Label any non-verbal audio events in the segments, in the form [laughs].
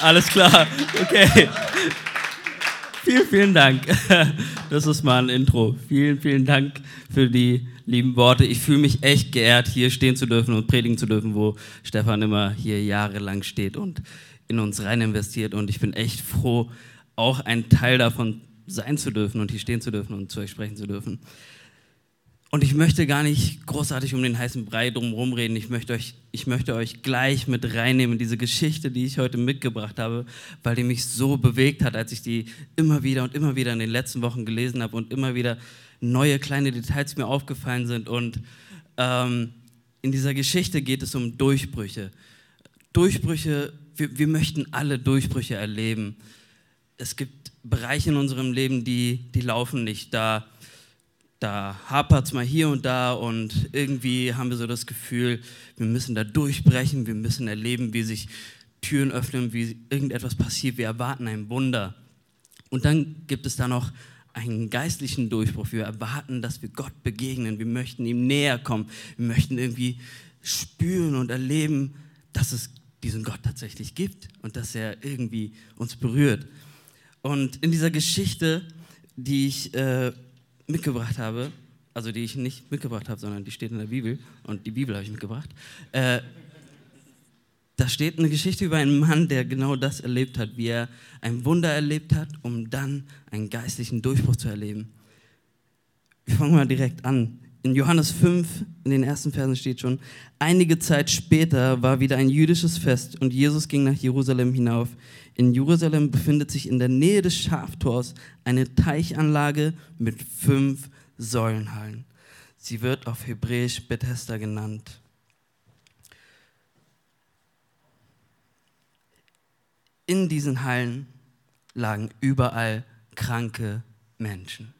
Alles klar. Okay. Vielen, vielen Dank. Das ist mal ein Intro. Vielen, vielen Dank für die lieben Worte. Ich fühle mich echt geehrt, hier stehen zu dürfen und predigen zu dürfen, wo Stefan immer hier jahrelang steht und in uns rein investiert. Und ich bin echt froh, auch ein Teil davon sein zu dürfen und hier stehen zu dürfen und zu euch sprechen zu dürfen. Und ich möchte gar nicht großartig um den heißen Brei drumherum reden. Ich möchte, euch, ich möchte euch gleich mit reinnehmen in diese Geschichte, die ich heute mitgebracht habe, weil die mich so bewegt hat, als ich die immer wieder und immer wieder in den letzten Wochen gelesen habe und immer wieder neue kleine Details mir aufgefallen sind. Und ähm, in dieser Geschichte geht es um Durchbrüche. Durchbrüche, wir, wir möchten alle Durchbrüche erleben. Es gibt Bereiche in unserem Leben, die, die laufen nicht. Da da hapert es mal hier und da und irgendwie haben wir so das Gefühl, wir müssen da durchbrechen, wir müssen erleben, wie sich Türen öffnen, wie irgendetwas passiert, wir erwarten ein Wunder. Und dann gibt es da noch einen geistlichen Durchbruch. Wir erwarten, dass wir Gott begegnen, wir möchten ihm näher kommen, wir möchten irgendwie spüren und erleben, dass es diesen Gott tatsächlich gibt und dass er irgendwie uns berührt. Und in dieser Geschichte, die ich äh, mitgebracht habe, also die ich nicht mitgebracht habe, sondern die steht in der Bibel und die Bibel habe ich mitgebracht. Äh, da steht eine Geschichte über einen Mann, der genau das erlebt hat, wie er ein Wunder erlebt hat, um dann einen geistlichen Durchbruch zu erleben. Wir fangen mal direkt an. In Johannes 5, in den ersten Versen steht schon, einige Zeit später war wieder ein jüdisches Fest und Jesus ging nach Jerusalem hinauf. In Jerusalem befindet sich in der Nähe des Schaftors eine Teichanlage mit fünf Säulenhallen. Sie wird auf Hebräisch Bethesda genannt. In diesen Hallen lagen überall kranke Menschen.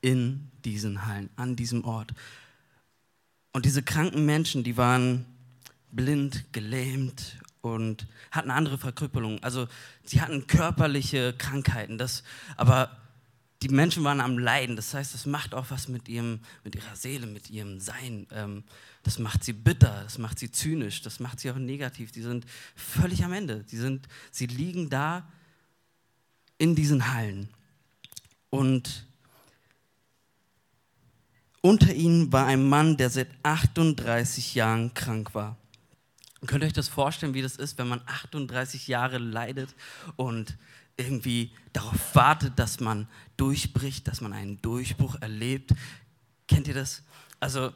In diesen Hallen, an diesem Ort. Und diese kranken Menschen, die waren blind, gelähmt und hatten andere Verkrüppelungen. Also sie hatten körperliche Krankheiten, das, aber die Menschen waren am Leiden. Das heißt, das macht auch was mit, ihrem, mit ihrer Seele, mit ihrem Sein. Ähm, das macht sie bitter, das macht sie zynisch, das macht sie auch negativ. Die sind völlig am Ende. Die sind, sie liegen da in diesen Hallen. Und unter ihnen war ein Mann, der seit 38 Jahren krank war. Könnt ihr euch das vorstellen, wie das ist, wenn man 38 Jahre leidet und irgendwie darauf wartet, dass man durchbricht, dass man einen Durchbruch erlebt? Kennt ihr das? Also,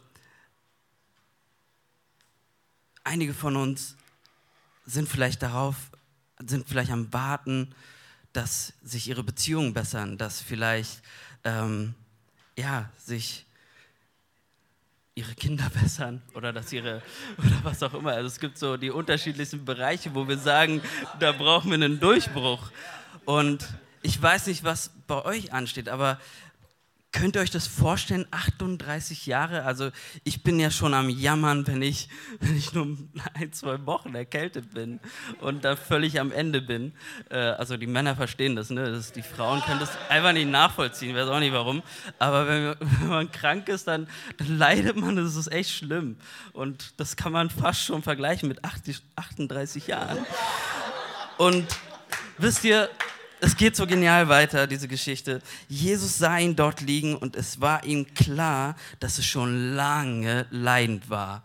einige von uns sind vielleicht darauf, sind vielleicht am Warten, dass sich ihre Beziehungen bessern, dass vielleicht ähm, ja, sich ihre Kinder [laughs] bessern oder dass ihre oder was auch immer. Also es gibt so die unterschiedlichsten Bereiche, wo wir sagen, da brauchen wir einen Durchbruch. Und ich weiß nicht, was bei euch ansteht, aber Könnt ihr euch das vorstellen? 38 Jahre? Also ich bin ja schon am Jammern, wenn ich, wenn ich nur ein, zwei Wochen erkältet bin und da völlig am Ende bin. Äh, also die Männer verstehen das, ne? Das, die Frauen können das einfach nicht nachvollziehen, ich weiß auch nicht warum. Aber wenn, [laughs] wenn man krank ist, dann, dann, leidet man, das ist echt schlimm. Und das kann man fast schon vergleichen mit 80, 38 Jahren. Und wisst ihr, es geht so genial weiter, diese Geschichte. Jesus sah ihn dort liegen und es war ihm klar, dass es schon lange leidend war.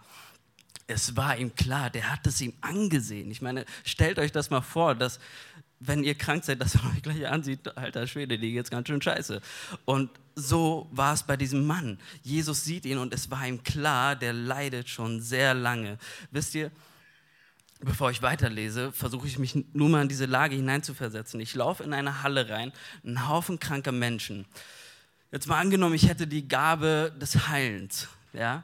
Es war ihm klar, der hat es ihm angesehen. Ich meine, stellt euch das mal vor, dass wenn ihr krank seid, dass [laughs] man euch gleich ansieht, alter Schwede, die geht's ganz schön scheiße. Und so war es bei diesem Mann. Jesus sieht ihn und es war ihm klar, der leidet schon sehr lange. Wisst ihr, bevor ich weiterlese, versuche ich mich nur mal in diese Lage hineinzuversetzen. Ich laufe in eine Halle rein, ein Haufen kranker Menschen. Jetzt mal angenommen, ich hätte die Gabe des Heilens, ja?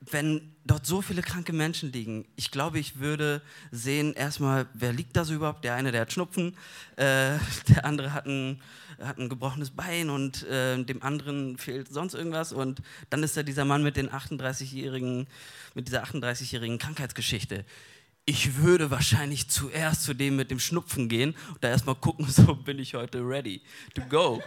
Wenn dort so viele kranke Menschen liegen, ich glaube, ich würde sehen, erstmal, wer liegt da so überhaupt? Der eine, der hat Schnupfen, äh, [laughs] der andere hat ein, hat ein gebrochenes Bein und äh, dem anderen fehlt sonst irgendwas. Und dann ist da dieser Mann mit den 38-jährigen, mit dieser 38-jährigen Krankheitsgeschichte. Ich würde wahrscheinlich zuerst zu dem mit dem Schnupfen gehen und da erstmal gucken, [laughs] so bin ich heute ready to go.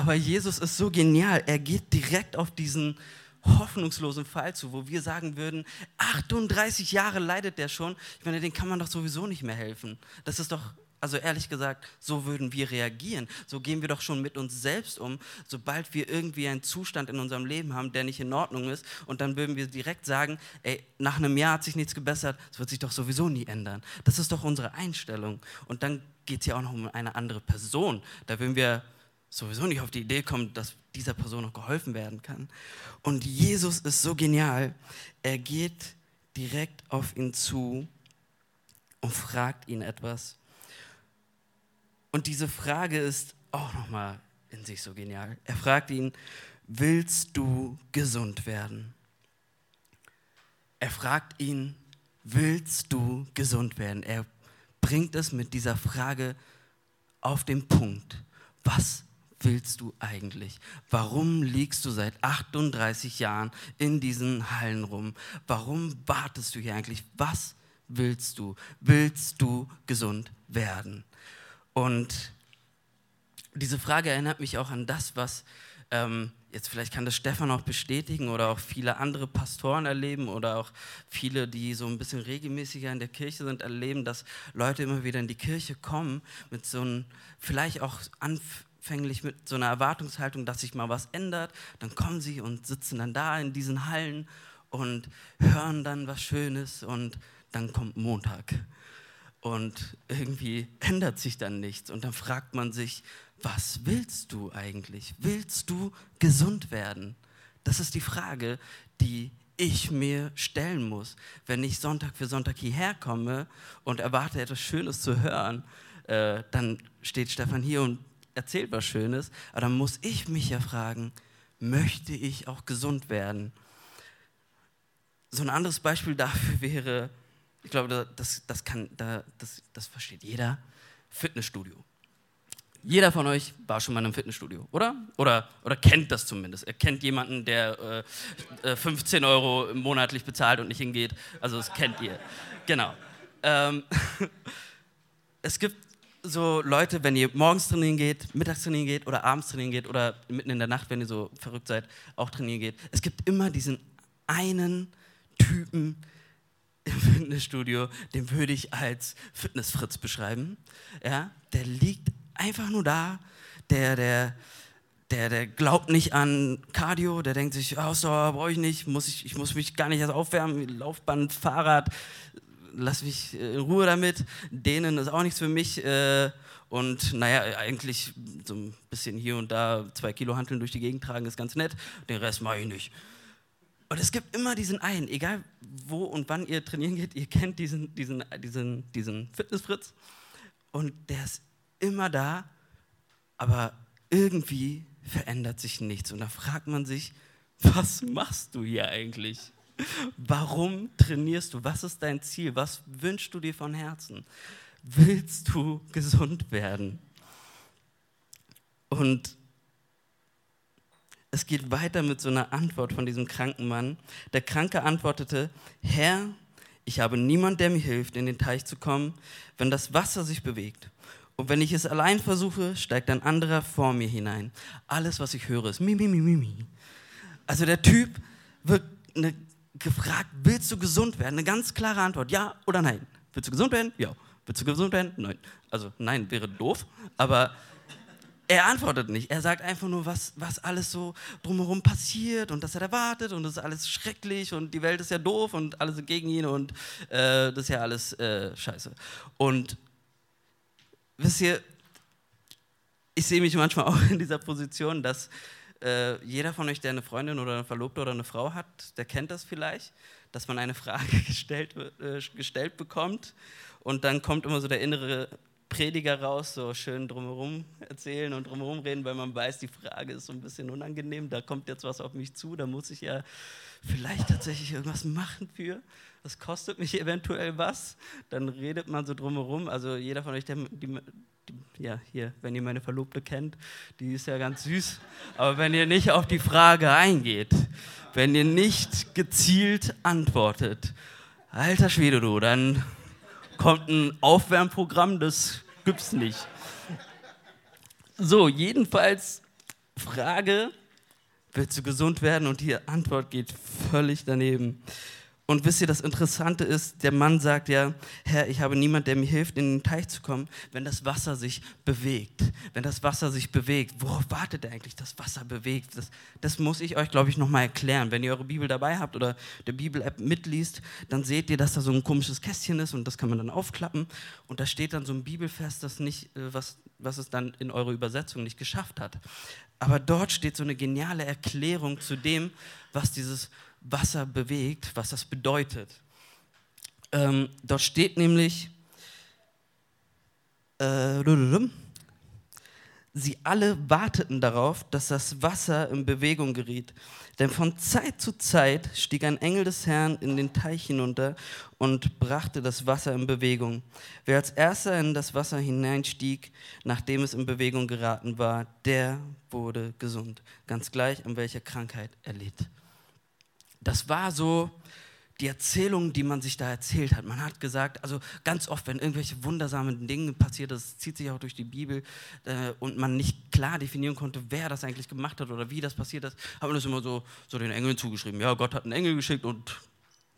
Aber Jesus ist so genial. Er geht direkt auf diesen hoffnungslosen Fall zu, wo wir sagen würden, 38 Jahre leidet der schon. Ich meine, den kann man doch sowieso nicht mehr helfen. Das ist doch, also ehrlich gesagt, so würden wir reagieren. So gehen wir doch schon mit uns selbst um, sobald wir irgendwie einen Zustand in unserem Leben haben, der nicht in Ordnung ist. Und dann würden wir direkt sagen, ey, nach einem Jahr hat sich nichts gebessert, es wird sich doch sowieso nie ändern. Das ist doch unsere Einstellung. Und dann geht es ja auch noch um eine andere Person. Da würden wir sowieso nicht auf die Idee kommen, dass dieser Person noch geholfen werden kann. Und Jesus ist so genial, er geht direkt auf ihn zu und fragt ihn etwas. Und diese Frage ist auch nochmal in sich so genial. Er fragt ihn, willst du gesund werden? Er fragt ihn, willst du gesund werden? Er bringt es mit dieser Frage auf den Punkt. Was willst du eigentlich? Warum liegst du seit 38 Jahren in diesen Hallen rum? Warum wartest du hier eigentlich? Was willst du? Willst du gesund werden? Und diese Frage erinnert mich auch an das, was ähm, jetzt vielleicht kann das Stefan auch bestätigen oder auch viele andere Pastoren erleben oder auch viele, die so ein bisschen regelmäßiger in der Kirche sind, erleben, dass Leute immer wieder in die Kirche kommen mit so einem vielleicht auch anf anfänglich mit so einer Erwartungshaltung, dass sich mal was ändert. Dann kommen sie und sitzen dann da in diesen Hallen und hören dann was Schönes und dann kommt Montag. Und irgendwie ändert sich dann nichts. Und dann fragt man sich, was willst du eigentlich? Willst du gesund werden? Das ist die Frage, die ich mir stellen muss, wenn ich Sonntag für Sonntag hierher komme und erwarte etwas Schönes zu hören. Äh, dann steht Stefan hier und erzählt was Schönes, aber dann muss ich mich ja fragen, möchte ich auch gesund werden? So ein anderes Beispiel dafür [laughs] wäre, ich glaube, das, das, kann, das, das versteht jeder, Fitnessstudio. Jeder von euch war schon mal in einem Fitnessstudio, oder? Oder, oder kennt das zumindest. Er kennt jemanden, der äh, 15 äh, Euro monatlich bezahlt und nicht hingeht. Also das kennt ihr. Genau. Ähm, [laughs] es gibt so Leute, wenn ihr morgens trainieren geht, mittags trainieren geht oder abends trainieren geht oder mitten in der Nacht, wenn ihr so verrückt seid, auch trainieren geht. Es gibt immer diesen einen Typen im Fitnessstudio, den würde ich als Fitnessfritz beschreiben. Ja, der liegt einfach nur da, der, der, der, der glaubt nicht an Cardio, der denkt sich, Ausdauer brauche ich nicht, muss ich, ich muss mich gar nicht erst aufwärmen, Laufband, Fahrrad, lass mich äh, in Ruhe damit. Denen ist auch nichts für mich. Äh, und naja, eigentlich so ein bisschen hier und da zwei Kilo Hanteln durch die Gegend tragen ist ganz nett. Den Rest mache ich nicht. Und es gibt immer diesen einen, egal wo und wann ihr trainieren geht, ihr kennt diesen, diesen, diesen, diesen Fitnessfritz. Und der ist immer da, aber irgendwie verändert sich nichts. Und da fragt man sich, was machst du hier eigentlich? Warum trainierst du? Was ist dein Ziel? Was wünschst du dir von Herzen? Willst du gesund werden? Und es geht weiter mit so einer Antwort von diesem kranken Mann. Der Kranke antwortete, Herr, ich habe niemand, der mir hilft, in den Teich zu kommen, wenn das Wasser sich bewegt. Und wenn ich es allein versuche, steigt ein anderer vor mir hinein. Alles, was ich höre, ist mi, mi, mi, mi, mi. Also der Typ wird eine gefragt, willst du gesund werden? Eine ganz klare Antwort, ja oder nein. Willst du gesund werden? Ja. Willst du gesund werden? Nein. Also nein wäre doof, aber er antwortet nicht. Er sagt einfach nur, was, was alles so drumherum passiert und dass er erwartet und das ist alles schrecklich und die Welt ist ja doof und alle sind gegen ihn und äh, das ist ja alles äh, scheiße. Und wisst ihr, ich sehe mich manchmal [laughs] auch in dieser Position, dass äh, jeder von euch, der eine Freundin oder eine Verlobte oder eine Frau hat, der kennt das vielleicht, dass man eine [laughs] Frage gestellt, äh, gestellt bekommt und dann kommt immer so der innere Prediger raus, so schön drumherum erzählen und drumherum reden, weil man weiß, die Frage ist so ein bisschen unangenehm. Da kommt jetzt was auf mich zu, da muss ich ja vielleicht tatsächlich irgendwas machen für. Das kostet mich eventuell was. Dann redet man so drumherum. Also jeder von euch, der, die, ja, hier, wenn ihr meine Verlobte kennt, die ist ja ganz süß. Aber wenn ihr nicht auf die Frage eingeht, wenn ihr nicht gezielt antwortet, alter Schwede, du, dann kommt ein Aufwärmprogramm, das gibt's nicht. So, jedenfalls Frage, willst du gesund werden? Und die Antwort geht völlig daneben. Und wisst ihr, das Interessante ist, der Mann sagt ja, Herr, ich habe niemand, der mir hilft, in den Teich zu kommen, wenn das Wasser sich bewegt. Wenn das Wasser sich bewegt, worauf wartet er eigentlich, das Wasser bewegt? Das, das muss ich euch, glaube ich, nochmal erklären. Wenn ihr eure Bibel dabei habt oder der Bibel-App mitliest, dann seht ihr, dass da so ein komisches Kästchen ist und das kann man dann aufklappen. Und da steht dann so ein Bibelfest, das nicht, äh, was, was es dann in eurer Übersetzung nicht geschafft hat. Aber dort steht so eine geniale Erklärung zu dem, was dieses Wasser bewegt, was das bedeutet. Ähm, dort steht nämlich, äh, sie alle warteten darauf, dass das Wasser in Bewegung geriet. Denn von Zeit zu Zeit stieg ein Engel des Herrn in den Teich hinunter und brachte das Wasser in Bewegung. Wer als erster in das Wasser hineinstieg, nachdem es in Bewegung geraten war, der wurde gesund, ganz gleich an welcher Krankheit er litt das war so die Erzählung, die man sich da erzählt hat. Man hat gesagt, also ganz oft, wenn irgendwelche wundersamen Dinge passiert, das zieht sich auch durch die Bibel äh, und man nicht klar definieren konnte, wer das eigentlich gemacht hat oder wie das passiert ist, hat man das immer so, so den Engeln zugeschrieben. Ja, Gott hat einen Engel geschickt und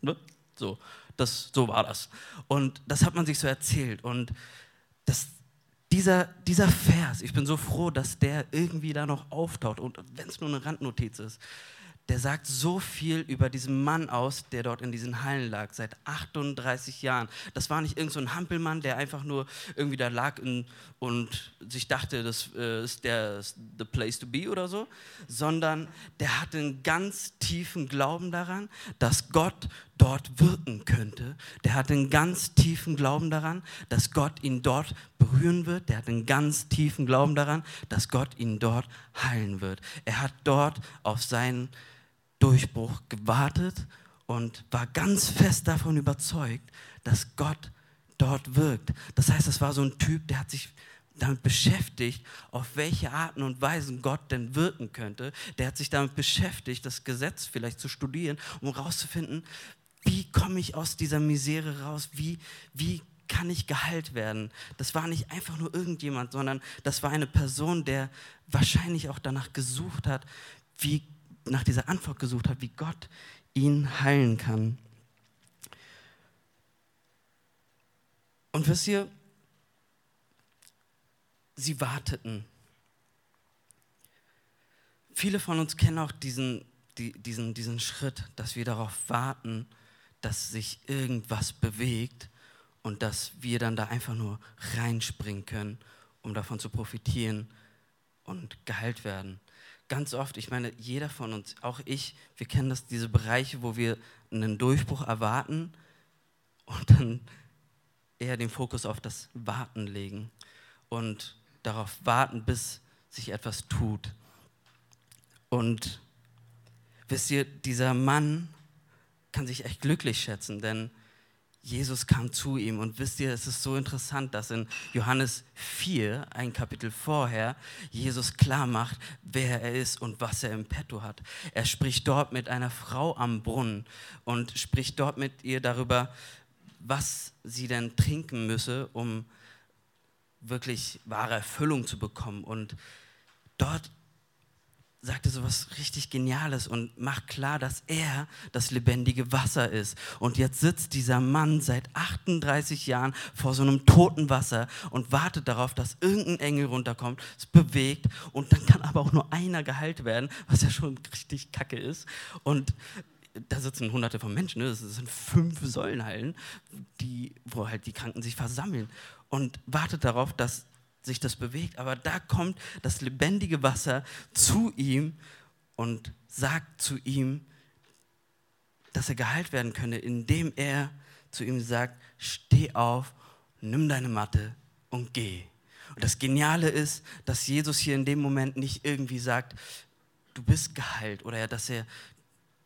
ne, so, das, so war das. Und das hat man sich so erzählt. Und das, dieser, dieser Vers, ich bin so froh, dass der irgendwie da noch auftaucht und wenn es nur eine Randnotiz ist, der sagt so viel über diesen Mann aus, der dort in diesen Hallen lag, seit 38 Jahren. Das war nicht irgendein so Hampelmann, der einfach nur irgendwie da lag in, und sich dachte, das äh, ist der the place to be oder so, sondern der hatte einen ganz tiefen Glauben daran, dass Gott dort wirken könnte. Der hatte einen ganz tiefen Glauben daran, dass Gott ihn dort berühren wird. Der hat einen ganz tiefen Glauben daran, dass Gott ihn dort heilen wird. Er hat dort auf seinen Durchbruch gewartet und war ganz fest davon überzeugt, dass Gott dort wirkt. Das heißt, es war so ein Typ, der hat sich damit beschäftigt, auf welche Arten und Weisen Gott denn wirken könnte. Der hat sich damit beschäftigt, das Gesetz vielleicht zu studieren, um herauszufinden, wie komme ich aus dieser Misere raus, wie, wie kann ich geheilt werden. Das war nicht einfach nur irgendjemand, sondern das war eine Person, der wahrscheinlich auch danach gesucht hat, wie nach dieser Antwort gesucht hat, wie Gott ihn heilen kann. Und wisst ihr, sie warteten. Viele von uns kennen auch diesen, die, diesen, diesen Schritt, dass wir darauf warten, dass sich irgendwas bewegt und dass wir dann da einfach nur reinspringen können, um davon zu profitieren und geheilt werden ganz oft, ich meine, jeder von uns, auch ich, wir kennen das, diese Bereiche, wo wir einen Durchbruch erwarten und dann eher den Fokus auf das Warten legen und darauf warten, bis sich etwas tut. Und wisst ihr, dieser Mann kann sich echt glücklich schätzen, denn Jesus kam zu ihm. Und wisst ihr, es ist so interessant, dass in Johannes 4, ein Kapitel vorher, Jesus klar macht, wer er ist und was er im Petto hat. Er spricht dort mit einer Frau am Brunnen und spricht dort mit ihr darüber, was sie denn trinken müsse, um wirklich wahre Erfüllung zu bekommen. Und dort sagte so was richtig Geniales und macht klar, dass er das lebendige Wasser ist. Und jetzt sitzt dieser Mann seit 38 Jahren vor so einem toten Wasser und wartet darauf, dass irgendein Engel runterkommt, es bewegt und dann kann aber auch nur einer geheilt werden, was ja schon richtig kacke ist. Und da sitzen hunderte von Menschen, ne? das sind fünf Säulenhallen, die, wo halt die Kranken sich versammeln und wartet darauf, dass sich das bewegt, aber da kommt das lebendige Wasser zu ihm und sagt zu ihm, dass er geheilt werden könne, indem er zu ihm sagt, steh auf, nimm deine Matte und geh. Und das Geniale ist, dass Jesus hier in dem Moment nicht irgendwie sagt, du bist geheilt oder dass er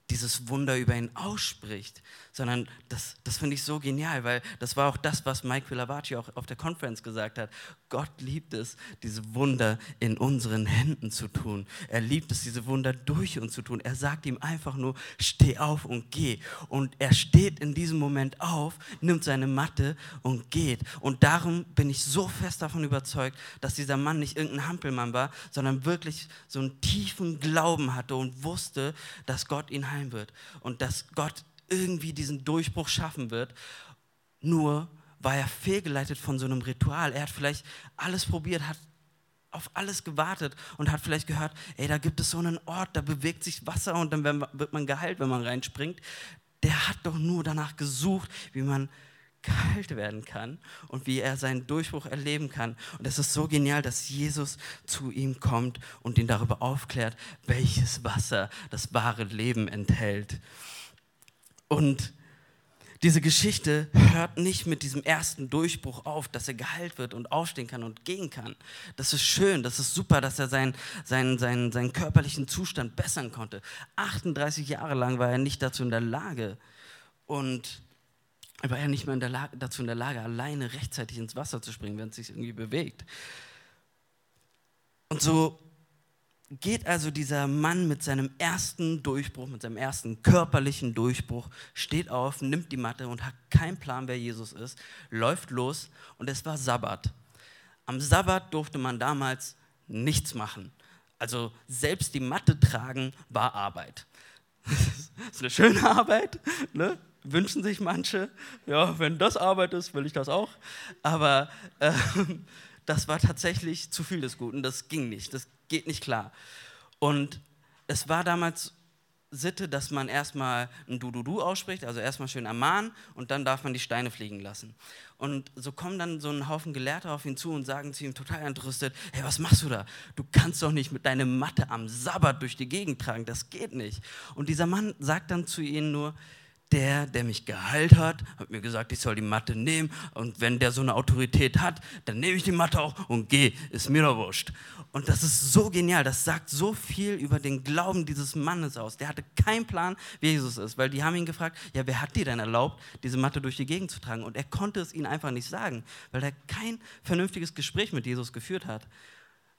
dieses Wunder über ihn ausspricht, sondern das, das finde ich so genial, weil das war auch das, was Mike Villavacci auch auf der Konferenz gesagt hat. Gott liebt es, diese Wunder in unseren Händen zu tun. Er liebt es, diese Wunder durch uns zu tun. Er sagt ihm einfach nur, steh auf und geh. Und er steht in diesem Moment auf, nimmt seine Matte und geht. Und darum bin ich so fest davon überzeugt, dass dieser Mann nicht irgendein Hampelmann war, sondern wirklich so einen tiefen Glauben hatte und wusste, dass Gott ihn heilen wird und dass Gott irgendwie diesen Durchbruch schaffen wird. Nur war er fehlgeleitet von so einem Ritual. Er hat vielleicht alles probiert, hat auf alles gewartet und hat vielleicht gehört, ey, da gibt es so einen Ort, da bewegt sich Wasser und dann wird man geheilt, wenn man reinspringt. Der hat doch nur danach gesucht, wie man geheilt werden kann und wie er seinen Durchbruch erleben kann. Und es ist so genial, dass Jesus zu ihm kommt und ihn darüber aufklärt, welches Wasser das wahre Leben enthält. Und diese Geschichte hört nicht mit diesem ersten Durchbruch auf, dass er geheilt wird und aufstehen kann und gehen kann. Das ist schön, das ist super, dass er seinen, seinen, seinen, seinen körperlichen Zustand bessern konnte. 38 Jahre lang war er nicht dazu in der Lage und er war ja nicht mehr in der Lage, dazu in der Lage, alleine rechtzeitig ins Wasser zu springen, wenn es sich irgendwie bewegt. Und so geht also dieser Mann mit seinem ersten Durchbruch, mit seinem ersten körperlichen Durchbruch, steht auf, nimmt die Matte und hat keinen Plan, wer Jesus ist, läuft los und es war Sabbat. Am Sabbat durfte man damals nichts machen. Also selbst die Matte tragen war Arbeit. Das [laughs] ist eine schöne Arbeit, ne? wünschen sich manche. Ja, wenn das Arbeit ist, will ich das auch. Aber äh, das war tatsächlich zu viel des Guten. Das ging nicht. Das geht nicht klar. Und es war damals Sitte, dass man erstmal ein Du-Du-Du ausspricht, also erstmal schön ermahnen und dann darf man die Steine fliegen lassen. Und so kommen dann so ein Haufen Gelehrter auf ihn zu und sagen zu ihm total entrüstet, hey, was machst du da? Du kannst doch nicht mit deiner Matte am Sabbat durch die Gegend tragen, das geht nicht. Und dieser Mann sagt dann zu ihnen nur, der, der mich geheilt hat, hat mir gesagt, ich soll die Matte nehmen und wenn der so eine Autorität hat, dann nehme ich die Matte auch und gehe, ist mir doch wurscht. Und das ist so genial, das sagt so viel über den Glauben dieses Mannes aus. Der hatte keinen Plan, wie Jesus ist, weil die haben ihn gefragt, ja, wer hat dir denn erlaubt, diese Matte durch die Gegend zu tragen? Und er konnte es ihnen einfach nicht sagen, weil er kein vernünftiges Gespräch mit Jesus geführt hat.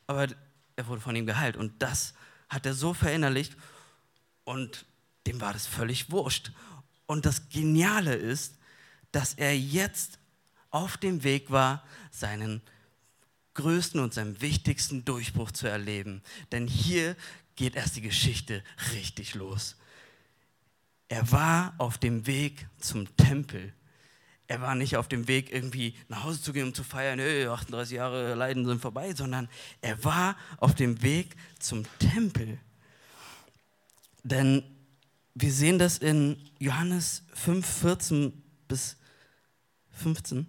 Aber er wurde von ihm geheilt und das hat er so verinnerlicht und dem war das völlig wurscht. Und das Geniale ist, dass er jetzt auf dem Weg war, seinen größten und seinen wichtigsten Durchbruch zu erleben. Denn hier geht erst die Geschichte richtig los. Er war auf dem Weg zum Tempel. Er war nicht auf dem Weg, irgendwie nach Hause zu gehen, um zu feiern, hey, 38 Jahre Leiden sind vorbei, sondern er war auf dem Weg zum Tempel. Denn wir sehen das in Johannes 5, 14 bis 15.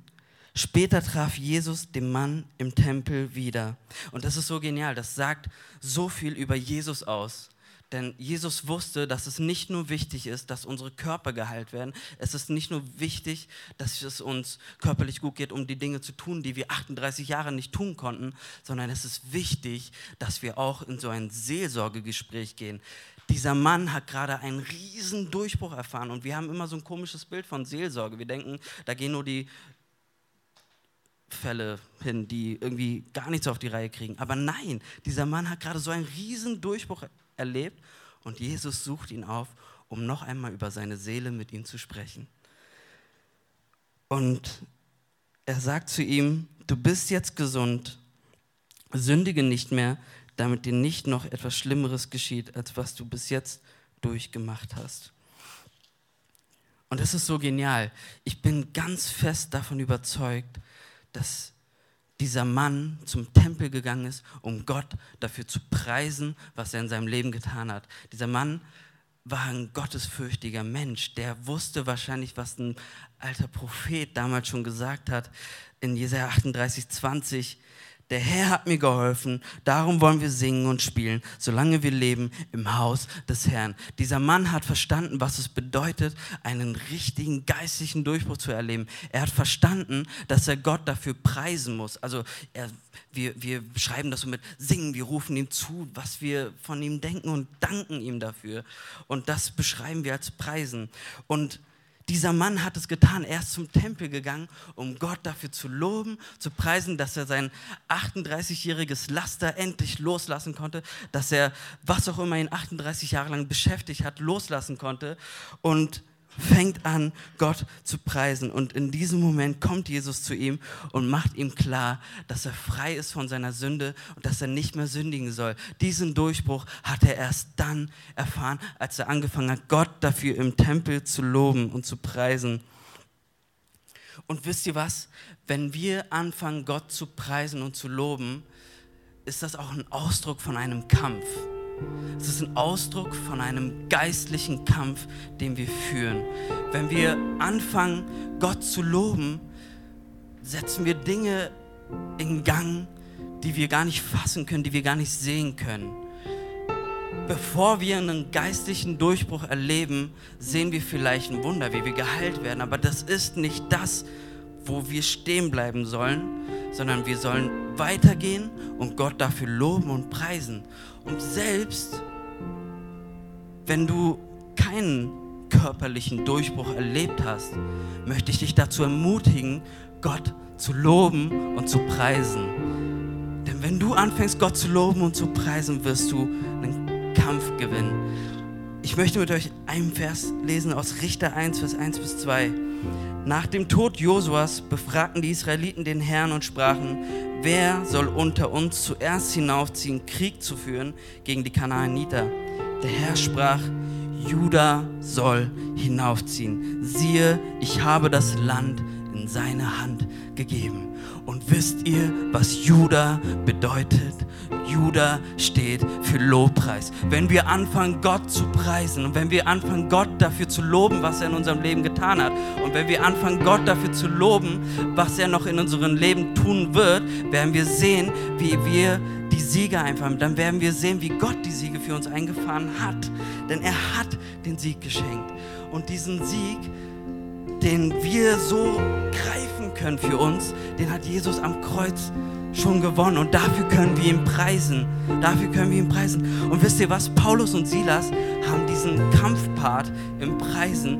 Später traf Jesus den Mann im Tempel wieder. Und das ist so genial, das sagt so viel über Jesus aus. Denn Jesus wusste, dass es nicht nur wichtig ist, dass unsere Körper geheilt werden. Es ist nicht nur wichtig, dass es uns körperlich gut geht, um die Dinge zu tun, die wir 38 Jahre nicht tun konnten, sondern es ist wichtig, dass wir auch in so ein Seelsorgegespräch gehen. Dieser Mann hat gerade einen riesen Durchbruch erfahren und wir haben immer so ein komisches Bild von Seelsorge. Wir denken, da gehen nur die Fälle hin, die irgendwie gar nichts auf die Reihe kriegen. Aber nein, dieser Mann hat gerade so einen riesen Durchbruch erlebt und Jesus sucht ihn auf, um noch einmal über seine Seele mit ihm zu sprechen. Und er sagt zu ihm, du bist jetzt gesund, sündige nicht mehr, damit dir nicht noch etwas Schlimmeres geschieht, als was du bis jetzt durchgemacht hast. Und das ist so genial. Ich bin ganz fest davon überzeugt, dass dieser Mann zum Tempel gegangen ist, um Gott dafür zu preisen, was er in seinem Leben getan hat. Dieser Mann war ein gottesfürchtiger Mensch, der wusste wahrscheinlich, was ein alter Prophet damals schon gesagt hat in Jesaja 38, 20 Der Herr hat mir geholfen, darum wollen wir singen und spielen, solange wir leben im Haus des Herrn. Dieser Mann hat verstanden, was es bedeutet, einen richtigen geistlichen Durchbruch zu erleben. Er hat verstanden, dass er Gott dafür preisen muss. Also er, wir, wir schreiben das so mit Singen, wir rufen ihm zu, was wir von ihm denken und danken ihm dafür. Und das beschreiben wir als Preisen. Und dieser Mann hat es getan. Er ist zum Tempel gegangen, um Gott dafür zu loben, zu preisen, dass er sein 38-jähriges Laster endlich loslassen konnte, dass er, was auch immer ihn 38 Jahre lang beschäftigt hat, loslassen konnte. Und fängt an, Gott zu preisen. Und in diesem Moment kommt Jesus zu ihm und macht ihm klar, dass er frei ist von seiner Sünde und dass er nicht mehr sündigen soll. Diesen Durchbruch hat er erst dann erfahren, als er angefangen hat, Gott dafür im Tempel zu loben und zu preisen. Und wisst ihr was? Wenn wir anfangen, Gott zu preisen und zu loben, ist das auch ein Ausdruck von einem Kampf. Es ist ein Ausdruck von einem geistlichen Kampf, den wir führen. Wenn wir anfangen, Gott zu loben, setzen wir Dinge in Gang, die wir gar nicht fassen können, die wir gar nicht sehen können. Bevor wir einen geistlichen Durchbruch erleben, sehen wir vielleicht ein Wunder, wie wir geheilt werden, aber das ist nicht das, wo wir stehen bleiben sollen, sondern wir sollen weitergehen und Gott dafür loben und preisen. Und selbst wenn du keinen körperlichen Durchbruch erlebt hast, möchte ich dich dazu ermutigen, Gott zu loben und zu preisen. Denn wenn du anfängst, Gott zu loben und zu preisen, wirst du einen Kampf gewinnen. Ich möchte mit euch einen Vers lesen aus Richter 1, Vers 1 bis 2. Nach dem Tod Josuas befragten die Israeliten den Herrn und sprachen, wer soll unter uns zuerst hinaufziehen, Krieg zu führen gegen die Kanaaniter? Der Herr sprach, Juda soll hinaufziehen. Siehe, ich habe das Land in seine Hand gegeben. Und wisst ihr, was Juda bedeutet? Juda steht für Lobpreis. Wenn wir anfangen, Gott zu preisen und wenn wir anfangen, Gott dafür zu loben, was er in unserem Leben getan hat und wenn wir anfangen, Gott dafür zu loben, was er noch in unserem Leben tun wird, werden wir sehen, wie wir die Siege einfahren. Dann werden wir sehen, wie Gott die Siege für uns eingefahren hat. Denn er hat den Sieg geschenkt. Und diesen Sieg, den wir so greifen können für uns, den hat Jesus am Kreuz schon gewonnen und dafür können wir ihn preisen. Dafür können wir ihn preisen. Und wisst ihr was? Paulus und Silas haben diesen Kampfpart im Preisen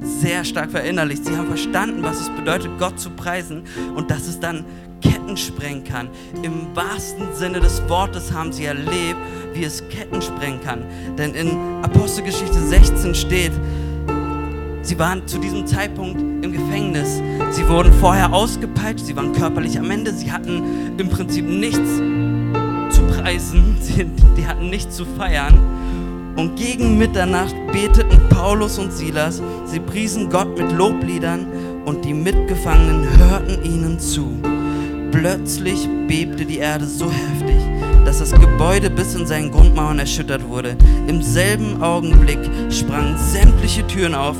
sehr stark verinnerlicht. Sie haben verstanden, was es bedeutet, Gott zu preisen und dass es dann Ketten sprengen kann. Im wahrsten Sinne des Wortes haben sie erlebt, wie es Ketten sprengen kann. Denn in Apostelgeschichte 16 steht, Sie waren zu diesem Zeitpunkt im Gefängnis. Sie wurden vorher ausgepeitscht, sie waren körperlich am Ende, sie hatten im Prinzip nichts zu preisen, [laughs] sie, die hatten nichts zu feiern. Und gegen Mitternacht beteten Paulus und Silas, sie priesen Gott mit Lobliedern und die Mitgefangenen hörten ihnen zu. Plötzlich bebte die Erde so heftig, dass das Gebäude bis in seinen Grundmauern erschüttert wurde. Im selben Augenblick sprangen sämtliche Türen auf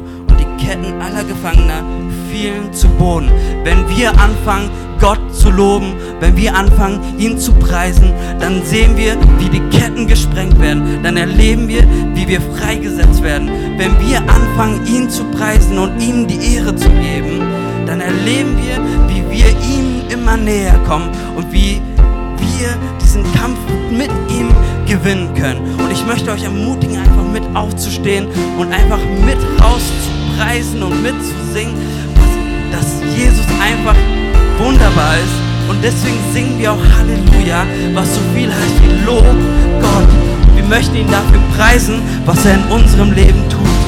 Ketten aller Gefangener fielen zu Boden. Wenn wir anfangen, Gott zu loben, wenn wir anfangen, ihn zu preisen, dann sehen wir, wie die Ketten gesprengt werden. Dann erleben wir, wie wir freigesetzt werden. Wenn wir anfangen, ihn zu preisen und ihm die Ehre zu geben, dann erleben wir, wie wir ihm immer näher kommen und wie wir diesen Kampf mit ihm gewinnen können. Und ich möchte euch ermutigen, einfach mit aufzustehen und einfach mit rauszugehen preisen und mitzusingen, dass Jesus einfach wunderbar ist. Und deswegen singen wir auch Halleluja, was so viel heißt wie Lob Gott. Wir möchten ihn dafür preisen, was er in unserem Leben tut.